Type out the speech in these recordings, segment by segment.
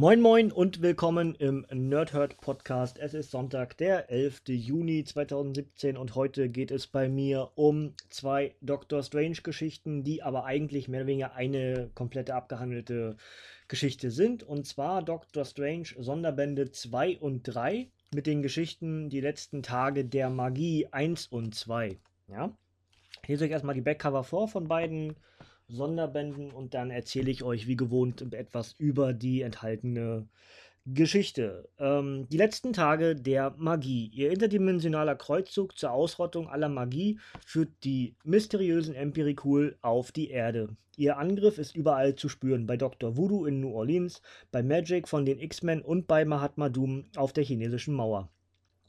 Moin Moin und willkommen im Nerdhurt Podcast. Es ist Sonntag, der 11. Juni 2017 und heute geht es bei mir um zwei Doctor Strange Geschichten, die aber eigentlich mehr oder weniger eine komplette abgehandelte Geschichte sind. Und zwar Doctor Strange Sonderbände 2 und 3 mit den Geschichten Die letzten Tage der Magie 1 und 2. Ja? Hier sehe ich erstmal die Backcover vor von beiden Sonderbänden und dann erzähle ich euch wie gewohnt etwas über die enthaltene Geschichte. Ähm, die letzten Tage der Magie. Ihr interdimensionaler Kreuzzug zur Ausrottung aller Magie führt die mysteriösen Empirikul auf die Erde. Ihr Angriff ist überall zu spüren, bei Dr. Voodoo in New Orleans, bei Magic von den X-Men und bei Mahatma Doom auf der chinesischen Mauer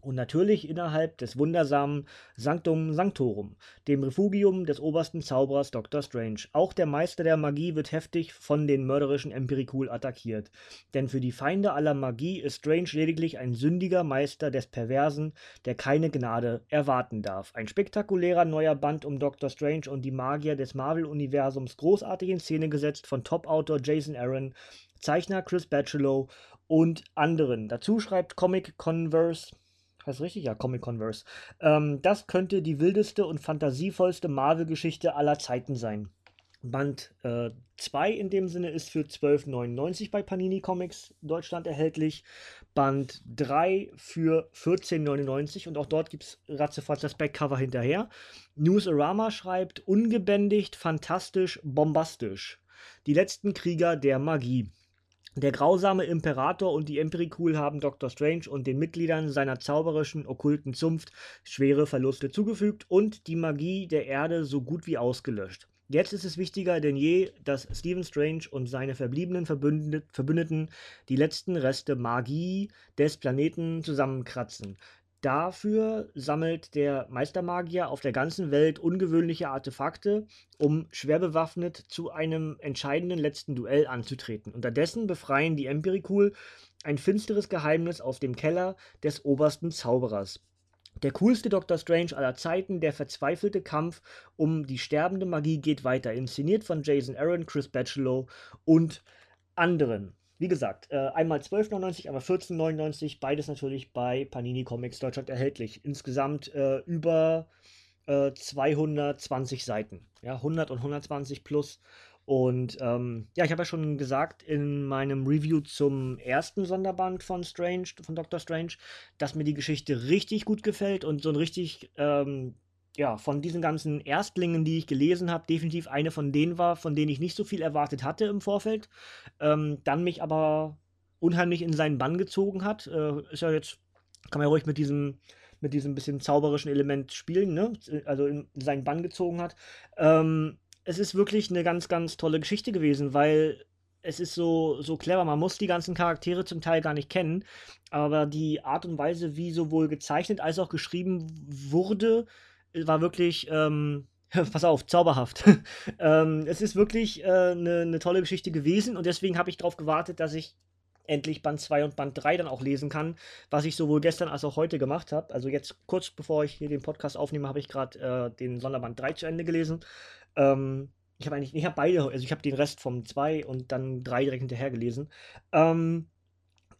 und natürlich innerhalb des wundersamen Sanctum Sanctorum, dem Refugium des obersten Zauberers Dr. Strange. Auch der Meister der Magie wird heftig von den mörderischen Empirikul attackiert. Denn für die Feinde aller Magie ist Strange lediglich ein sündiger Meister des Perversen, der keine Gnade erwarten darf. Ein spektakulärer neuer Band um Dr. Strange und die Magier des Marvel-Universums, großartig in Szene gesetzt von Top-Autor Jason Aaron, Zeichner Chris Bachelot und anderen. Dazu schreibt Comic Converse Heißt richtig? Ja, Comic Converse. Ähm, das könnte die wildeste und fantasievollste Marvel-Geschichte aller Zeiten sein. Band 2 äh, in dem Sinne ist für 12,99 bei Panini Comics Deutschland erhältlich. Band 3 für 14,99 und auch dort gibt es ratzefatz das Backcover hinterher. Newsarama schreibt ungebändigt, fantastisch, bombastisch. Die letzten Krieger der Magie. Der grausame Imperator und die Empirikul haben Dr. Strange und den Mitgliedern seiner zauberischen, okkulten Zunft schwere Verluste zugefügt und die Magie der Erde so gut wie ausgelöscht. Jetzt ist es wichtiger denn je, dass Stephen Strange und seine verbliebenen Verbündeten die letzten Reste Magie des Planeten zusammenkratzen. Dafür sammelt der Meistermagier auf der ganzen Welt ungewöhnliche Artefakte, um schwer bewaffnet zu einem entscheidenden letzten Duell anzutreten. Unterdessen befreien die Empirikul ein finsteres Geheimnis aus dem Keller des obersten Zauberers. Der coolste Dr. Strange aller Zeiten, der verzweifelte Kampf um die sterbende Magie geht weiter, inszeniert von Jason Aaron, Chris Bachelot und anderen. Wie gesagt, äh, einmal 12,99, einmal 14,99, beides natürlich bei Panini Comics Deutschland erhältlich. Insgesamt äh, über äh, 220 Seiten. Ja, 100 und 120 plus. Und ähm, ja, ich habe ja schon gesagt in meinem Review zum ersten Sonderband von Strange, von Doctor Strange, dass mir die Geschichte richtig gut gefällt und so ein richtig ähm, ja, von diesen ganzen Erstlingen, die ich gelesen habe, definitiv eine von denen war, von denen ich nicht so viel erwartet hatte im Vorfeld, ähm, dann mich aber unheimlich in seinen Bann gezogen hat. Äh, ist ja jetzt, kann man ja ruhig mit diesem, mit diesem bisschen zauberischen Element spielen, ne? Also in seinen Bann gezogen hat. Ähm, es ist wirklich eine ganz, ganz tolle Geschichte gewesen, weil es ist so, so clever. Man muss die ganzen Charaktere zum Teil gar nicht kennen, aber die Art und Weise, wie sowohl gezeichnet als auch geschrieben wurde, war wirklich, ähm, pass auf, zauberhaft. ähm, es ist wirklich eine äh, ne, ne tolle Geschichte gewesen und deswegen habe ich darauf gewartet, dass ich endlich Band 2 und Band 3 dann auch lesen kann, was ich sowohl gestern als auch heute gemacht habe. Also jetzt kurz bevor ich hier den Podcast aufnehme, habe ich gerade äh, den Sonderband 3 zu Ende gelesen. Ähm, ich habe eigentlich, ich habe beide, also ich habe den Rest vom 2 und dann 3 direkt hinterher gelesen. Ähm,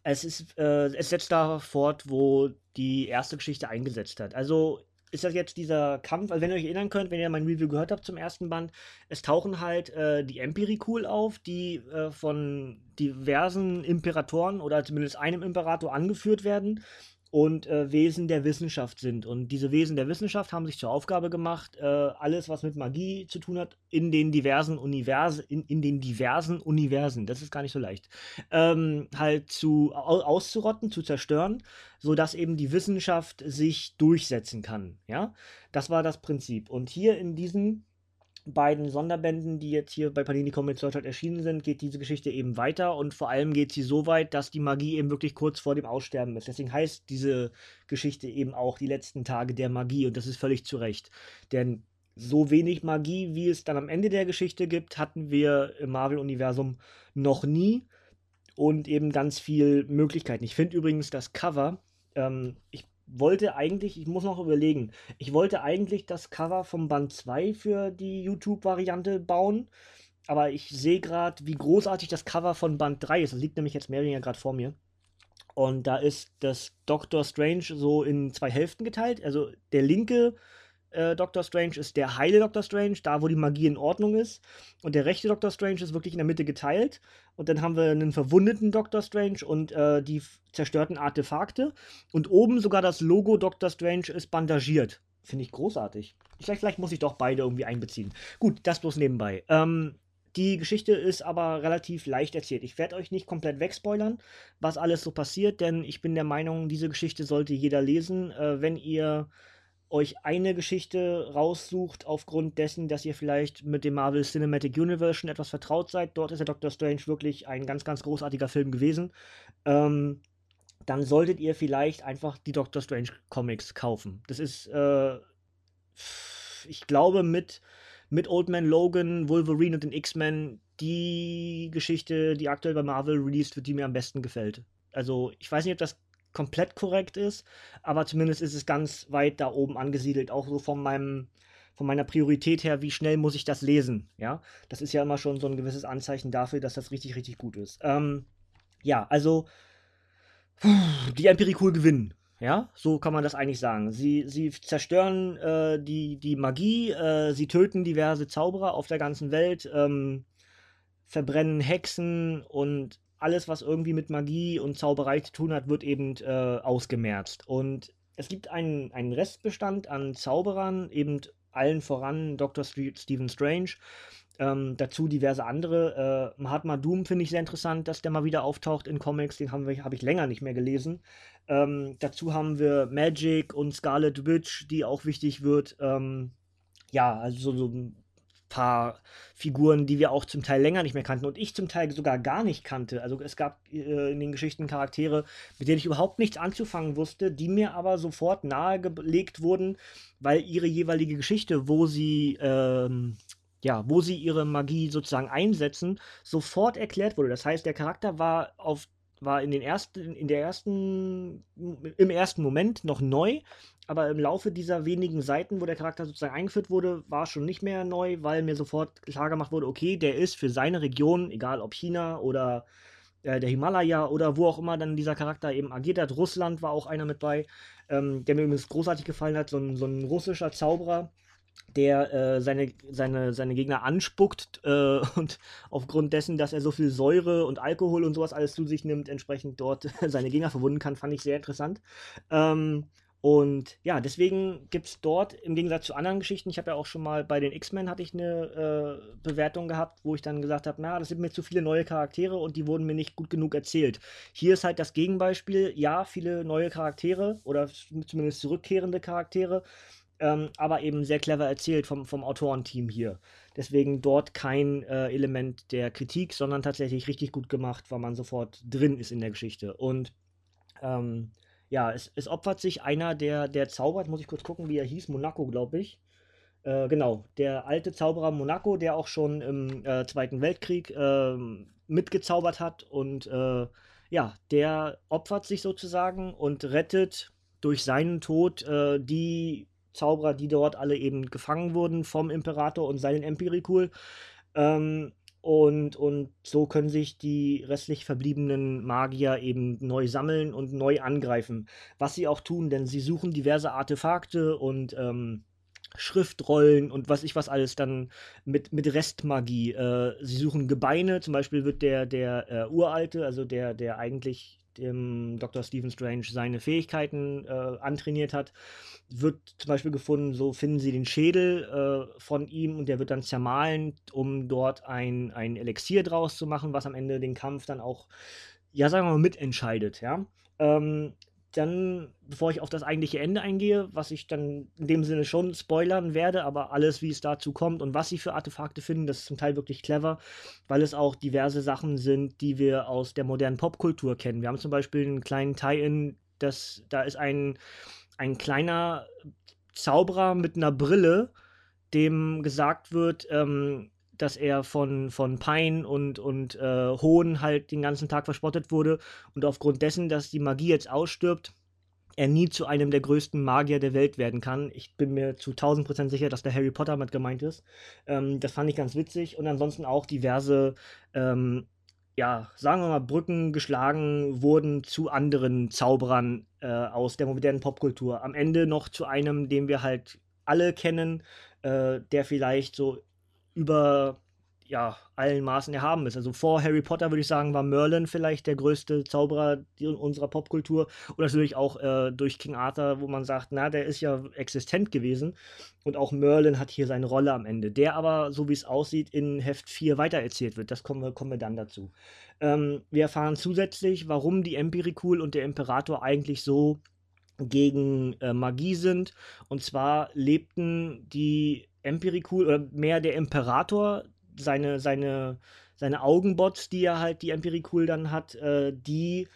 es ist, äh, es setzt da fort, wo die erste Geschichte eingesetzt hat. Also ist das jetzt dieser Kampf, also wenn ihr euch erinnern könnt, wenn ihr mein Review gehört habt zum ersten Band, es tauchen halt äh, die Empirikul auf, die äh, von diversen Imperatoren oder zumindest einem Imperator angeführt werden und äh, Wesen der Wissenschaft sind. Und diese Wesen der Wissenschaft haben sich zur Aufgabe gemacht, äh, alles, was mit Magie zu tun hat, in den diversen Universen, in, in den diversen Universen, das ist gar nicht so leicht, ähm, halt zu auszurotten, zu zerstören, sodass eben die Wissenschaft sich durchsetzen kann. Ja, das war das Prinzip. Und hier in diesem beiden Sonderbänden, die jetzt hier bei Panini Comics Deutschland erschienen sind, geht diese Geschichte eben weiter und vor allem geht sie so weit, dass die Magie eben wirklich kurz vor dem Aussterben ist. Deswegen heißt diese Geschichte eben auch die letzten Tage der Magie und das ist völlig zu Recht. Denn so wenig Magie, wie es dann am Ende der Geschichte gibt, hatten wir im Marvel-Universum noch nie und eben ganz viel Möglichkeiten. Ich finde übrigens das Cover, ähm, ich wollte eigentlich, ich muss noch überlegen, ich wollte eigentlich das Cover vom Band 2 für die YouTube-Variante bauen, aber ich sehe gerade, wie großartig das Cover von Band 3 ist. Das liegt nämlich jetzt mehr oder weniger gerade vor mir. Und da ist das Doctor Strange so in zwei Hälften geteilt. Also der linke äh, Doctor Strange ist der heile Doctor Strange, da wo die Magie in Ordnung ist. Und der rechte Doctor Strange ist wirklich in der Mitte geteilt. Und dann haben wir einen verwundeten Doctor Strange und äh, die zerstörten Artefakte. Und oben sogar das Logo Doctor Strange ist bandagiert. Finde ich großartig. Vielleicht, vielleicht muss ich doch beide irgendwie einbeziehen. Gut, das bloß nebenbei. Ähm, die Geschichte ist aber relativ leicht erzählt. Ich werde euch nicht komplett wegspoilern, was alles so passiert, denn ich bin der Meinung, diese Geschichte sollte jeder lesen. Äh, wenn ihr euch eine Geschichte raussucht, aufgrund dessen, dass ihr vielleicht mit dem Marvel Cinematic Universe schon etwas vertraut seid, dort ist der Doctor Strange wirklich ein ganz, ganz großartiger Film gewesen, ähm, dann solltet ihr vielleicht einfach die Doctor Strange Comics kaufen. Das ist, äh, ich glaube, mit mit Old Man Logan, Wolverine und den X-Men die Geschichte, die aktuell bei Marvel released wird, die mir am besten gefällt. Also, ich weiß nicht, ob das komplett korrekt ist, aber zumindest ist es ganz weit da oben angesiedelt, auch so von meinem von meiner Priorität her, wie schnell muss ich das lesen, ja? Das ist ja immer schon so ein gewisses Anzeichen dafür, dass das richtig, richtig gut ist. Ähm, ja, also die Empirikul gewinnen. Ja, so kann man das eigentlich sagen. Sie, sie zerstören äh, die, die Magie, äh, sie töten diverse Zauberer auf der ganzen Welt, ähm, verbrennen Hexen und alles, was irgendwie mit Magie und Zauberei zu tun hat, wird eben äh, ausgemerzt. Und es gibt einen, einen Restbestand an Zauberern, eben allen voran Dr. Stephen Strange, ähm, dazu diverse andere. Äh, Mahatma Doom finde ich sehr interessant, dass der mal wieder auftaucht in Comics. Den habe hab ich länger nicht mehr gelesen. Ähm, dazu haben wir Magic und Scarlet Witch, die auch wichtig wird. Ähm, ja, also so, so paar Figuren, die wir auch zum Teil länger nicht mehr kannten und ich zum Teil sogar gar nicht kannte. Also es gab äh, in den Geschichten Charaktere, mit denen ich überhaupt nichts anzufangen wusste, die mir aber sofort nahegelegt wurden, weil ihre jeweilige Geschichte, wo sie ähm, ja, wo sie ihre Magie sozusagen einsetzen, sofort erklärt wurde. Das heißt, der Charakter war auf war in den ersten, in der ersten, im ersten Moment noch neu, aber im Laufe dieser wenigen Seiten, wo der Charakter sozusagen eingeführt wurde, war schon nicht mehr neu, weil mir sofort klar gemacht wurde, okay, der ist für seine Region, egal ob China oder äh, der Himalaya oder wo auch immer dann dieser Charakter eben agiert hat. Russland war auch einer mit bei, ähm, der mir übrigens großartig gefallen hat, so ein, so ein russischer Zauberer, der äh, seine, seine, seine Gegner anspuckt äh, und aufgrund dessen, dass er so viel Säure und Alkohol und sowas alles zu sich nimmt, entsprechend dort seine Gegner verwunden kann, fand ich sehr interessant. Ähm, und ja, deswegen gibt es dort im Gegensatz zu anderen Geschichten, ich habe ja auch schon mal bei den X-Men hatte ich eine äh, Bewertung gehabt, wo ich dann gesagt habe, na, das sind mir zu viele neue Charaktere und die wurden mir nicht gut genug erzählt. Hier ist halt das Gegenbeispiel, ja, viele neue Charaktere oder zumindest zurückkehrende Charaktere, ähm, aber eben sehr clever erzählt vom, vom Autorenteam hier. Deswegen dort kein äh, Element der Kritik, sondern tatsächlich richtig gut gemacht, weil man sofort drin ist in der Geschichte. Und ähm, ja, es, es, opfert sich einer, der, der zaubert, muss ich kurz gucken, wie er hieß, Monaco, glaube ich. Äh, genau, der alte Zauberer Monaco, der auch schon im äh, Zweiten Weltkrieg äh, mitgezaubert hat und äh, ja, der opfert sich sozusagen und rettet durch seinen Tod äh, die Zauberer, die dort alle eben gefangen wurden vom Imperator und seinen Empirikul. Ähm, und, und so können sich die restlich verbliebenen Magier eben neu sammeln und neu angreifen. Was sie auch tun, denn sie suchen diverse Artefakte und ähm, Schriftrollen und was ich was alles dann mit, mit Restmagie. Äh, sie suchen Gebeine, zum Beispiel wird der, der äh, Uralte, also der, der eigentlich dem Dr. Stephen Strange seine Fähigkeiten äh, antrainiert hat, wird zum Beispiel gefunden, so finden sie den Schädel äh, von ihm und der wird dann zermahlen, um dort ein, ein Elixier draus zu machen, was am Ende den Kampf dann auch, ja, sagen wir mal, mitentscheidet, ja. Ähm, dann, bevor ich auf das eigentliche Ende eingehe, was ich dann in dem Sinne schon spoilern werde, aber alles, wie es dazu kommt und was sie für Artefakte finden, das ist zum Teil wirklich clever, weil es auch diverse Sachen sind, die wir aus der modernen Popkultur kennen. Wir haben zum Beispiel einen kleinen Tie-In, da ist ein, ein kleiner Zauberer mit einer Brille, dem gesagt wird, ähm, dass er von, von Pein und, und äh, Hohn halt den ganzen Tag verspottet wurde. Und aufgrund dessen, dass die Magie jetzt ausstirbt, er nie zu einem der größten Magier der Welt werden kann. Ich bin mir zu 1000 Prozent sicher, dass der Harry Potter mit gemeint ist. Ähm, das fand ich ganz witzig. Und ansonsten auch diverse, ähm, ja, sagen wir mal, Brücken geschlagen wurden zu anderen Zauberern äh, aus der modernen Popkultur. Am Ende noch zu einem, den wir halt alle kennen, äh, der vielleicht so über ja, allen Maßen erhaben ist. Also vor Harry Potter würde ich sagen, war Merlin vielleicht der größte Zauberer unserer Popkultur. Und natürlich auch äh, durch King Arthur, wo man sagt, na, der ist ja existent gewesen. Und auch Merlin hat hier seine Rolle am Ende, der aber, so wie es aussieht, in Heft 4 weitererzählt wird. Das kommen wir, kommen wir dann dazu. Ähm, wir erfahren zusätzlich, warum die Empirikul und der Imperator eigentlich so gegen äh, Magie sind. Und zwar lebten die Empirikul oder mehr der Imperator seine, seine, seine Augenbots, die er halt, die Empirikul dann hat, äh, die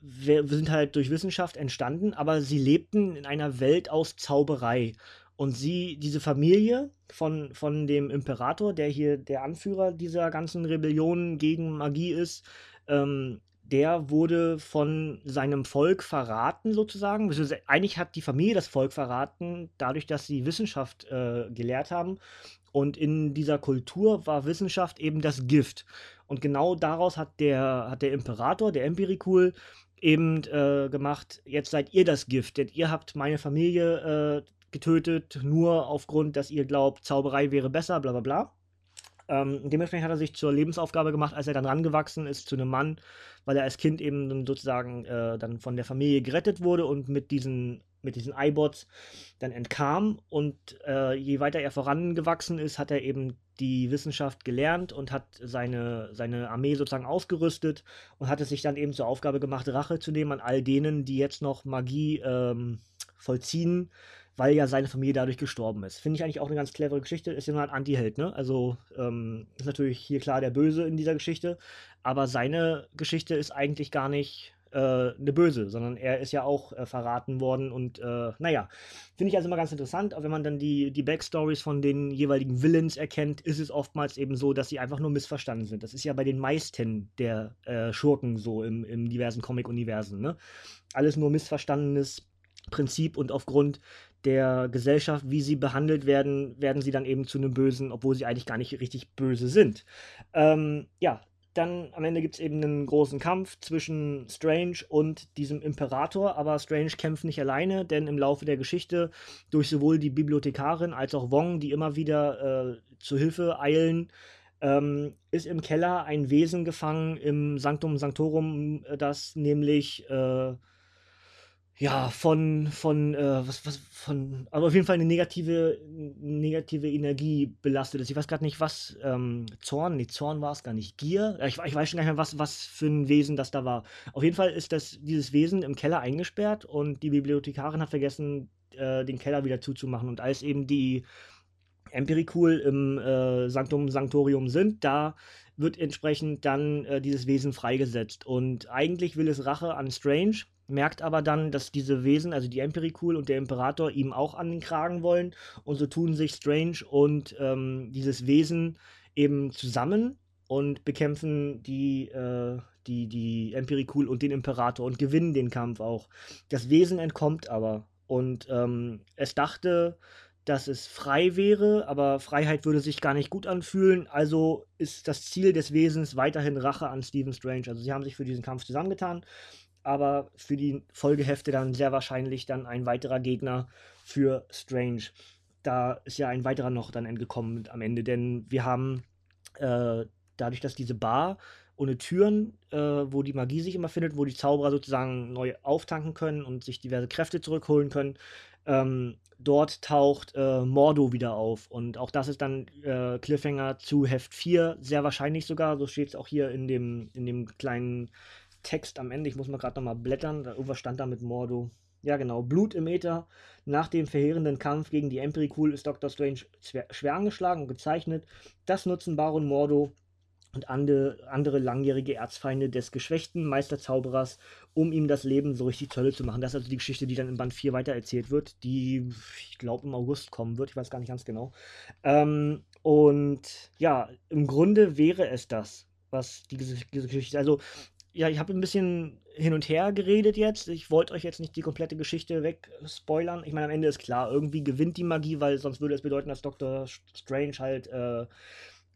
sind halt durch Wissenschaft entstanden, aber sie lebten in einer Welt aus Zauberei. Und sie, diese Familie von, von dem Imperator, der hier der Anführer dieser ganzen Rebellion gegen Magie ist, ähm, der wurde von seinem Volk verraten, sozusagen. Eigentlich hat die Familie das Volk verraten, dadurch, dass sie Wissenschaft äh, gelehrt haben. Und in dieser Kultur war Wissenschaft eben das Gift. Und genau daraus hat der, hat der Imperator, der Empirikul, eben äh, gemacht, jetzt seid ihr das Gift, denn ihr habt meine Familie äh, getötet, nur aufgrund, dass ihr glaubt, Zauberei wäre besser, bla bla bla. Ähm, dementsprechend hat er sich zur Lebensaufgabe gemacht, als er dann rangewachsen ist zu einem Mann, weil er als Kind eben sozusagen äh, dann von der Familie gerettet wurde und mit diesen mit diesen iBots dann entkam. Und äh, je weiter er vorangewachsen ist, hat er eben die Wissenschaft gelernt und hat seine, seine Armee sozusagen ausgerüstet und hat es sich dann eben zur Aufgabe gemacht, Rache zu nehmen an all denen, die jetzt noch Magie ähm, vollziehen, weil ja seine Familie dadurch gestorben ist. Finde ich eigentlich auch eine ganz clevere Geschichte. Ist nur ein Anti-Held, ne? Also ähm, ist natürlich hier klar der Böse in dieser Geschichte, aber seine Geschichte ist eigentlich gar nicht äh, eine Böse, sondern er ist ja auch äh, verraten worden und äh, naja, finde ich also immer ganz interessant, auch wenn man dann die, die Backstories von den jeweiligen Villains erkennt, ist es oftmals eben so, dass sie einfach nur missverstanden sind. Das ist ja bei den meisten der äh, Schurken so im, im diversen Comic-Universen, ne? Alles nur missverstandenes Prinzip und aufgrund der Gesellschaft, wie sie behandelt werden, werden sie dann eben zu einem Bösen, obwohl sie eigentlich gar nicht richtig böse sind. Ähm, ja, dann am Ende gibt es eben einen großen Kampf zwischen Strange und diesem Imperator, aber Strange kämpft nicht alleine, denn im Laufe der Geschichte durch sowohl die Bibliothekarin als auch Wong, die immer wieder äh, zu Hilfe eilen, ähm, ist im Keller ein Wesen gefangen im Sanctum Sanctorum, das nämlich äh, ja, von, von, äh, was, was, von, aber auf jeden Fall eine negative, negative Energie belastet ist. Ich weiß gerade nicht, was, ähm, Zorn, nee, Zorn war es gar nicht. Gier? Ich, ich weiß schon gar nicht mehr, was, was für ein Wesen das da war. Auf jeden Fall ist das, dieses Wesen im Keller eingesperrt und die Bibliothekarin hat vergessen, äh, den Keller wieder zuzumachen. Und als eben die Empirikul im äh, Sanctum Sanctorium sind, da wird entsprechend dann äh, dieses Wesen freigesetzt. Und eigentlich will es Rache an Strange merkt aber dann, dass diese Wesen, also die Empirikul und der Imperator, ihm auch an den Kragen wollen. Und so tun sich Strange und ähm, dieses Wesen eben zusammen und bekämpfen die, äh, die, die Empirikul und den Imperator und gewinnen den Kampf auch. Das Wesen entkommt aber. Und ähm, es dachte, dass es frei wäre, aber Freiheit würde sich gar nicht gut anfühlen. Also ist das Ziel des Wesens weiterhin Rache an Stephen Strange. Also sie haben sich für diesen Kampf zusammengetan aber für die Folgehefte dann sehr wahrscheinlich dann ein weiterer Gegner für Strange. Da ist ja ein weiterer noch dann entgekommen am Ende, denn wir haben äh, dadurch, dass diese Bar ohne Türen, äh, wo die Magie sich immer findet, wo die Zauberer sozusagen neu auftanken können und sich diverse Kräfte zurückholen können, ähm, dort taucht äh, Mordo wieder auf. Und auch das ist dann äh, Cliffhanger zu Heft 4, sehr wahrscheinlich sogar. So steht es auch hier in dem, in dem kleinen Text am Ende. Ich muss mal gerade nochmal blättern. Da irgendwas stand da mit Mordo. Ja, genau. Blut im Äther. Nach dem verheerenden Kampf gegen die Emperikul ist Dr. Strange schwer angeschlagen und gezeichnet. Das nutzen Baron Mordo und andere, andere langjährige Erzfeinde des geschwächten Meisterzauberers, um ihm das Leben so richtig Zölle zu machen. Das ist also die Geschichte, die dann in Band 4 weitererzählt wird, die, ich glaube, im August kommen wird. Ich weiß gar nicht ganz genau. Ähm, und ja, im Grunde wäre es das, was diese, diese Geschichte. Also ja, ich habe ein bisschen hin und her geredet jetzt. Ich wollte euch jetzt nicht die komplette Geschichte wegspoilern. Ich meine, am Ende ist klar, irgendwie gewinnt die Magie, weil sonst würde es bedeuten, dass Dr. Strange halt äh,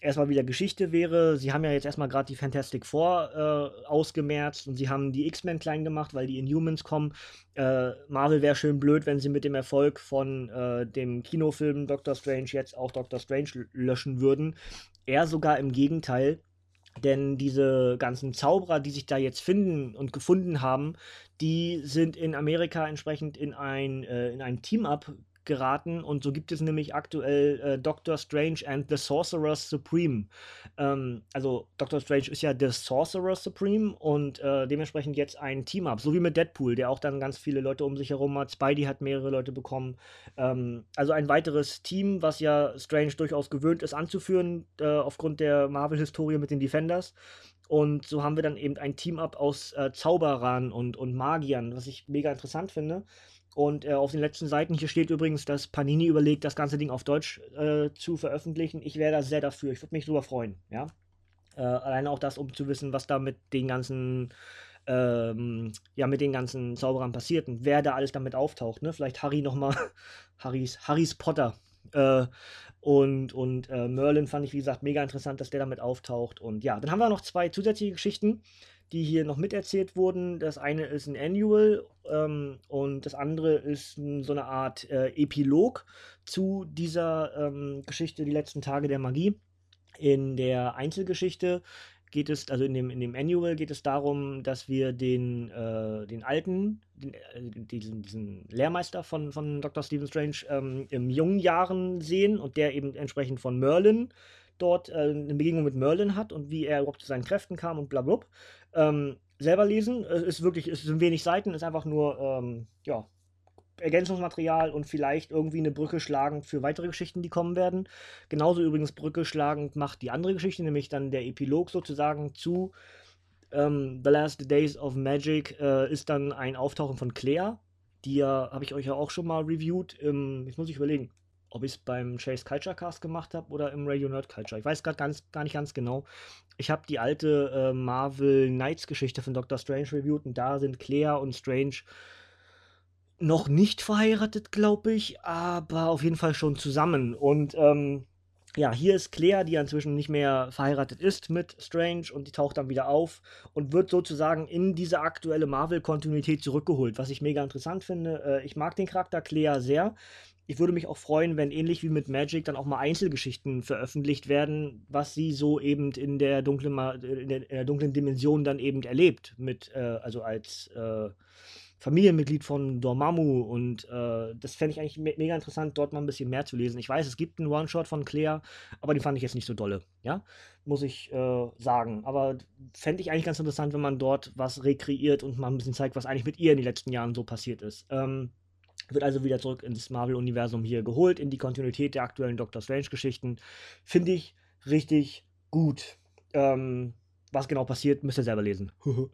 erstmal wieder Geschichte wäre. Sie haben ja jetzt erstmal gerade die Fantastic Four äh, ausgemerzt und sie haben die X-Men klein gemacht, weil die Inhumans kommen. Äh, Marvel wäre schön blöd, wenn sie mit dem Erfolg von äh, dem Kinofilm Doctor Strange jetzt auch Doctor Strange löschen würden. Eher sogar im Gegenteil. Denn diese ganzen Zauberer, die sich da jetzt finden und gefunden haben, die sind in Amerika entsprechend in ein, äh, in ein Team-Up geraten und so gibt es nämlich aktuell äh, Doctor Strange and the Sorcerer Supreme. Ähm, also Doctor Strange ist ja The Sorcerer Supreme und äh, dementsprechend jetzt ein Team-Up, so wie mit Deadpool, der auch dann ganz viele Leute um sich herum hat. Spidey hat mehrere Leute bekommen. Ähm, also ein weiteres Team, was ja Strange durchaus gewöhnt ist anzuführen, äh, aufgrund der Marvel-Historie mit den Defenders. Und so haben wir dann eben ein Team-Up aus äh, Zauberern und, und Magiern, was ich mega interessant finde. Und äh, auf den letzten Seiten hier steht übrigens, dass Panini überlegt, das ganze Ding auf Deutsch äh, zu veröffentlichen. Ich wäre da sehr dafür. Ich würde mich super freuen, ja. Äh, alleine auch das, um zu wissen, was da mit den ganzen, ähm, ja, mit den ganzen Zauberern passiert und wer da alles damit auftaucht, ne? Vielleicht Harry nochmal, Harrys, Harrys Potter. Äh, und und äh, Merlin fand ich, wie gesagt, mega interessant, dass der damit auftaucht. Und ja, dann haben wir noch zwei zusätzliche Geschichten die hier noch miterzählt wurden. Das eine ist ein Annual ähm, und das andere ist so eine Art äh, Epilog zu dieser ähm, Geschichte Die letzten Tage der Magie. In der Einzelgeschichte geht es, also in dem, in dem Annual geht es darum, dass wir den, äh, den alten, den, äh, diesen, diesen Lehrmeister von, von Dr. Stephen Strange ähm, im jungen Jahren sehen und der eben entsprechend von Merlin dort äh, eine Begegnung mit Merlin hat und wie er überhaupt zu seinen Kräften kam und bla bla. Ähm, selber lesen. Es ist wirklich, es sind wenig Seiten, ist einfach nur, ähm, ja, Ergänzungsmaterial und vielleicht irgendwie eine Brücke schlagend für weitere Geschichten, die kommen werden. Genauso übrigens Brücke schlagend macht die andere Geschichte, nämlich dann der Epilog sozusagen zu ähm, The Last Days of Magic äh, ist dann ein Auftauchen von Claire. Die ja, habe ich euch ja auch schon mal reviewed. Im, jetzt muss ich überlegen ob ich es beim Chase Culture Cast gemacht habe oder im Radio Nerd Culture. Ich weiß gerade gar nicht ganz genau. Ich habe die alte äh, Marvel Knights Geschichte von Doctor Strange reviewed und da sind Claire und Strange noch nicht verheiratet, glaube ich, aber auf jeden Fall schon zusammen. Und ähm, ja, hier ist Claire, die inzwischen nicht mehr verheiratet ist mit Strange und die taucht dann wieder auf und wird sozusagen in diese aktuelle Marvel-Kontinuität zurückgeholt, was ich mega interessant finde. Äh, ich mag den Charakter Claire sehr ich würde mich auch freuen, wenn ähnlich wie mit Magic dann auch mal Einzelgeschichten veröffentlicht werden, was sie so eben in der dunklen, in der, in der dunklen Dimension dann eben erlebt, mit, äh, also als äh, Familienmitglied von Dormammu und äh, das fände ich eigentlich me mega interessant, dort mal ein bisschen mehr zu lesen. Ich weiß, es gibt einen One-Shot von Claire, aber den fand ich jetzt nicht so dolle, ja, muss ich äh, sagen. Aber fände ich eigentlich ganz interessant, wenn man dort was rekreiert und mal ein bisschen zeigt, was eigentlich mit ihr in den letzten Jahren so passiert ist. Ähm, wird also wieder zurück ins Marvel-Universum hier geholt, in die Kontinuität der aktuellen Doctor Strange-Geschichten. Finde ich richtig gut. Ähm, was genau passiert, müsst ihr selber lesen.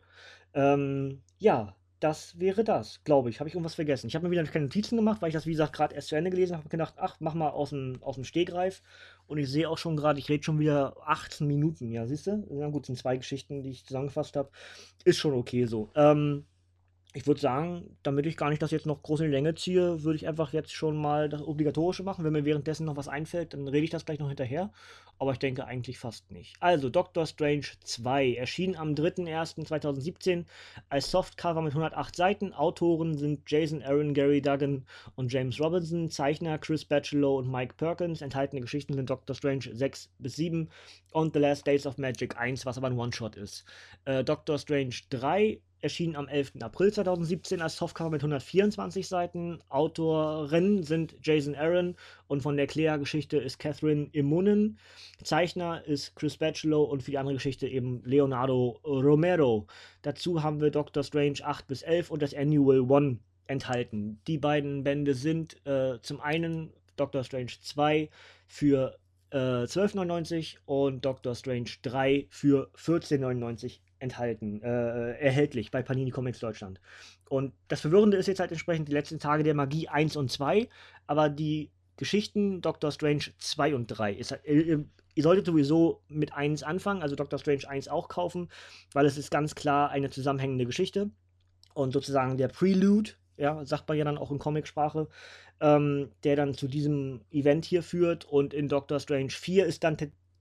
ähm, ja, das wäre das, glaube ich. Habe ich irgendwas vergessen? Ich habe mir wieder keine Notizen gemacht, weil ich das, wie gesagt, gerade erst zu Ende gelesen habe. Habe gedacht, ach, mach mal aus dem, aus dem Stegreif. Und ich sehe auch schon gerade, ich rede schon wieder 18 Minuten. Ja, siehst du? Na gut, sind zwei Geschichten, die ich zusammengefasst habe. Ist schon okay so. Ähm, ich würde sagen, damit ich gar nicht das jetzt noch groß in die Länge ziehe, würde ich einfach jetzt schon mal das Obligatorische machen. Wenn mir währenddessen noch was einfällt, dann rede ich das gleich noch hinterher. Aber ich denke eigentlich fast nicht. Also, Doctor Strange 2 erschien am 3.1.2017 als Softcover mit 108 Seiten. Autoren sind Jason Aaron, Gary Duggan und James Robinson. Zeichner Chris Bachelor und Mike Perkins. Enthaltene Geschichten sind Doctor Strange 6 bis 7 und The Last Days of Magic 1, was aber ein One-Shot ist. Äh, Doctor Strange 3 erschien am 11. April 2017 als Softcover mit 124 Seiten. Autoren sind Jason Aaron und von der Clea-Geschichte ist Catherine Immunen. Zeichner ist Chris Bachelor und für die andere Geschichte eben Leonardo Romero. Dazu haben wir Doctor Strange 8 bis 11 und das Annual 1 enthalten. Die beiden Bände sind äh, zum einen Doctor Strange 2 für äh, 12,99 und Doctor Strange 3 für 14,99 enthalten, äh, erhältlich bei Panini Comics Deutschland. Und das Verwirrende ist jetzt halt entsprechend die letzten Tage der Magie 1 und 2, aber die Geschichten Doctor Strange 2 und 3 ist halt, äh, Ihr solltet sowieso mit 1 anfangen, also Doctor Strange 1 auch kaufen, weil es ist ganz klar eine zusammenhängende Geschichte. Und sozusagen der Prelude, ja, sagt man ja dann auch in Comicsprache, ähm, der dann zu diesem Event hier führt. Und in Doctor Strange 4 ist dann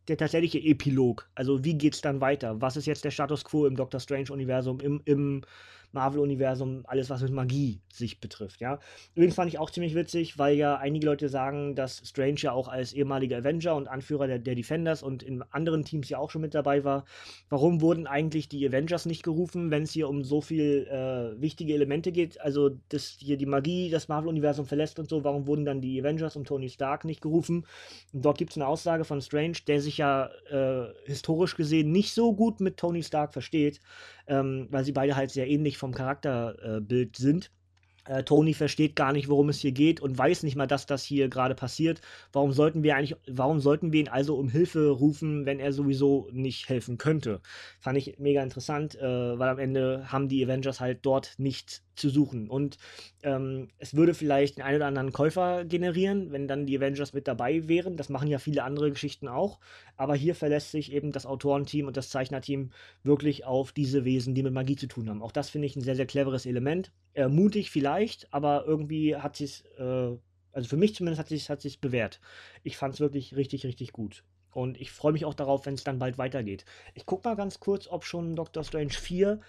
der tatsächliche Epilog. Also wie geht es dann weiter? Was ist jetzt der Status quo im Doctor Strange-Universum, im, im Marvel-Universum, alles was mit Magie sich betrifft, ja. Übrigens fand ich auch ziemlich witzig, weil ja einige Leute sagen, dass Strange ja auch als ehemaliger Avenger und Anführer der, der Defenders und in anderen Teams ja auch schon mit dabei war. Warum wurden eigentlich die Avengers nicht gerufen, wenn es hier um so viel äh, wichtige Elemente geht? Also, dass hier die Magie das Marvel-Universum verlässt und so, warum wurden dann die Avengers und Tony Stark nicht gerufen? Und dort gibt es eine Aussage von Strange, der sich ja äh, historisch gesehen nicht so gut mit Tony Stark versteht, ähm, weil sie beide halt sehr ähnlich vom Charakterbild äh, sind. Äh, Tony versteht gar nicht, worum es hier geht und weiß nicht mal, dass das hier gerade passiert. Warum sollten wir eigentlich, warum sollten wir ihn also um Hilfe rufen, wenn er sowieso nicht helfen könnte? Fand ich mega interessant, äh, weil am Ende haben die Avengers halt dort nicht zu suchen. Und ähm, es würde vielleicht den einen oder anderen Käufer generieren, wenn dann die Avengers mit dabei wären. Das machen ja viele andere Geschichten auch. Aber hier verlässt sich eben das Autorenteam und das Zeichnerteam wirklich auf diese Wesen, die mit Magie zu tun haben. Auch das finde ich ein sehr, sehr cleveres Element. Äh, mutig vielleicht, aber irgendwie hat sie es, äh, also für mich zumindest hat sich hat es bewährt. Ich fand es wirklich richtig, richtig gut. Und ich freue mich auch darauf, wenn es dann bald weitergeht. Ich gucke mal ganz kurz, ob schon Doctor Strange 4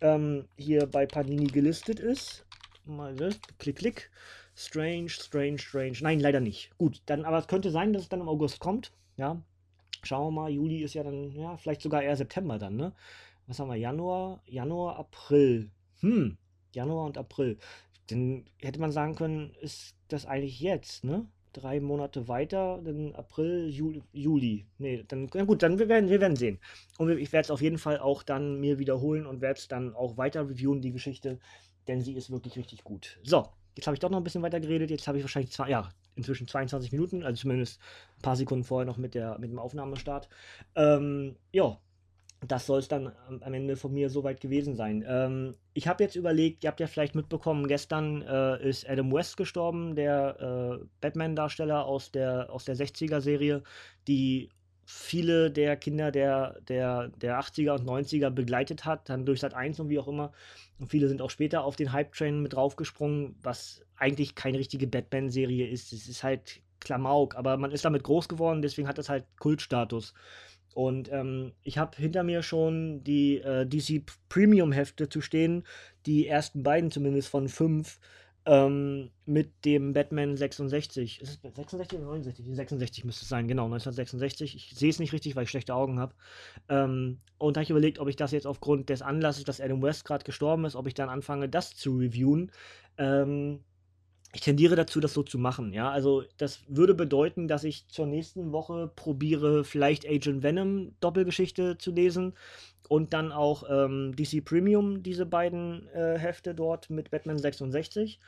ähm, hier bei Panini gelistet ist. Mal das. Klick, klick. Strange, strange, strange. Nein, leider nicht. Gut, dann, aber es könnte sein, dass es dann im August kommt. Ja. Schauen wir mal. Juli ist ja dann, ja, vielleicht sogar eher September dann, ne? Was haben wir? Januar, Januar, April. Hm, Januar und April. Dann hätte man sagen können, ist das eigentlich jetzt, ne? Drei Monate weiter, dann April, Juli, Juli. Nee, dann, na gut, dann wir werden wir werden sehen. Und ich werde es auf jeden Fall auch dann mir wiederholen und werde es dann auch weiter reviewen, die Geschichte, denn sie ist wirklich richtig gut. So, jetzt habe ich doch noch ein bisschen weiter geredet. Jetzt habe ich wahrscheinlich zwei, ja, inzwischen 22 Minuten, also zumindest ein paar Sekunden vorher noch mit, der, mit dem Aufnahmestart. Ähm, ja, das soll es dann am Ende von mir soweit gewesen sein. Ähm, ich habe jetzt überlegt, ihr habt ja vielleicht mitbekommen, gestern äh, ist Adam West gestorben, der äh, Batman-Darsteller aus der, aus der 60er-Serie, die viele der Kinder der, der, der 80er und 90er begleitet hat, dann durch Sat 1 und wie auch immer. Und viele sind auch später auf den Hype-Train mit draufgesprungen, was eigentlich keine richtige Batman-Serie ist. Es ist halt Klamauk, aber man ist damit groß geworden, deswegen hat es halt Kultstatus. Und ähm, ich habe hinter mir schon die äh, DC Premium-Hefte zu stehen, die ersten beiden zumindest von fünf, ähm, mit dem Batman 66. Ist es 66 oder 69? 66 müsste es sein, genau, 1966. Ich sehe es nicht richtig, weil ich schlechte Augen habe. Ähm, und da habe ich überlegt, ob ich das jetzt aufgrund des Anlasses, dass Adam West gerade gestorben ist, ob ich dann anfange, das zu reviewen. Ähm, ich tendiere dazu, das so zu machen. Ja, also das würde bedeuten, dass ich zur nächsten Woche probiere, vielleicht Agent Venom Doppelgeschichte zu lesen und dann auch ähm, DC Premium, diese beiden äh, Hefte dort mit Batman 66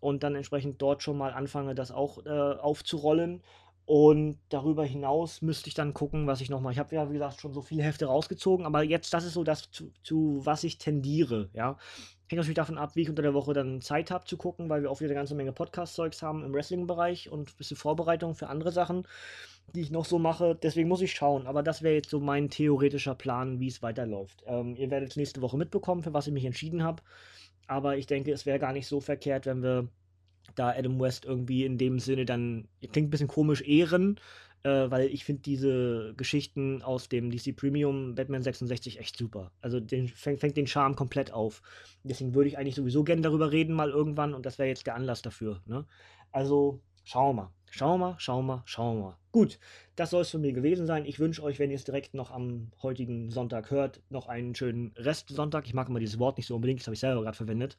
und dann entsprechend dort schon mal anfange, das auch äh, aufzurollen. Und darüber hinaus müsste ich dann gucken, was ich nochmal. Ich habe ja, wie gesagt, schon so viele Hefte rausgezogen, aber jetzt, das ist so das, zu, zu was ich tendiere, ja. Hängt natürlich davon ab, wie ich unter der Woche dann Zeit habe zu gucken, weil wir auch wieder eine ganze Menge Podcast-Zeugs haben im Wrestling-Bereich und ein bisschen Vorbereitung für andere Sachen, die ich noch so mache. Deswegen muss ich schauen. Aber das wäre jetzt so mein theoretischer Plan, wie es weiterläuft. Ähm, ihr werdet nächste Woche mitbekommen, für was ich mich entschieden habe. Aber ich denke, es wäre gar nicht so verkehrt, wenn wir da Adam West irgendwie in dem Sinne dann, klingt ein bisschen komisch, ehren, äh, weil ich finde diese Geschichten aus dem DC Premium Batman 66 echt super. Also den, fängt, fängt den Charme komplett auf. Deswegen würde ich eigentlich sowieso gerne darüber reden mal irgendwann und das wäre jetzt der Anlass dafür. Ne? Also schauen wir mal. Schauen wir mal, schauen wir schauen wir. Gut, das soll es von mir gewesen sein. Ich wünsche euch, wenn ihr es direkt noch am heutigen Sonntag hört, noch einen schönen Restsonntag. Ich mag immer dieses Wort nicht so unbedingt, das habe ich selber gerade verwendet.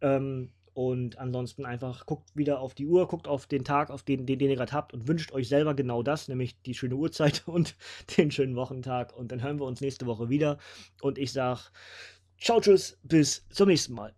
Ähm, und ansonsten einfach guckt wieder auf die Uhr, guckt auf den Tag, auf den, den, den ihr gerade habt und wünscht euch selber genau das, nämlich die schöne Uhrzeit und den schönen Wochentag. Und dann hören wir uns nächste Woche wieder. Und ich sage, ciao, tschüss, bis zum nächsten Mal.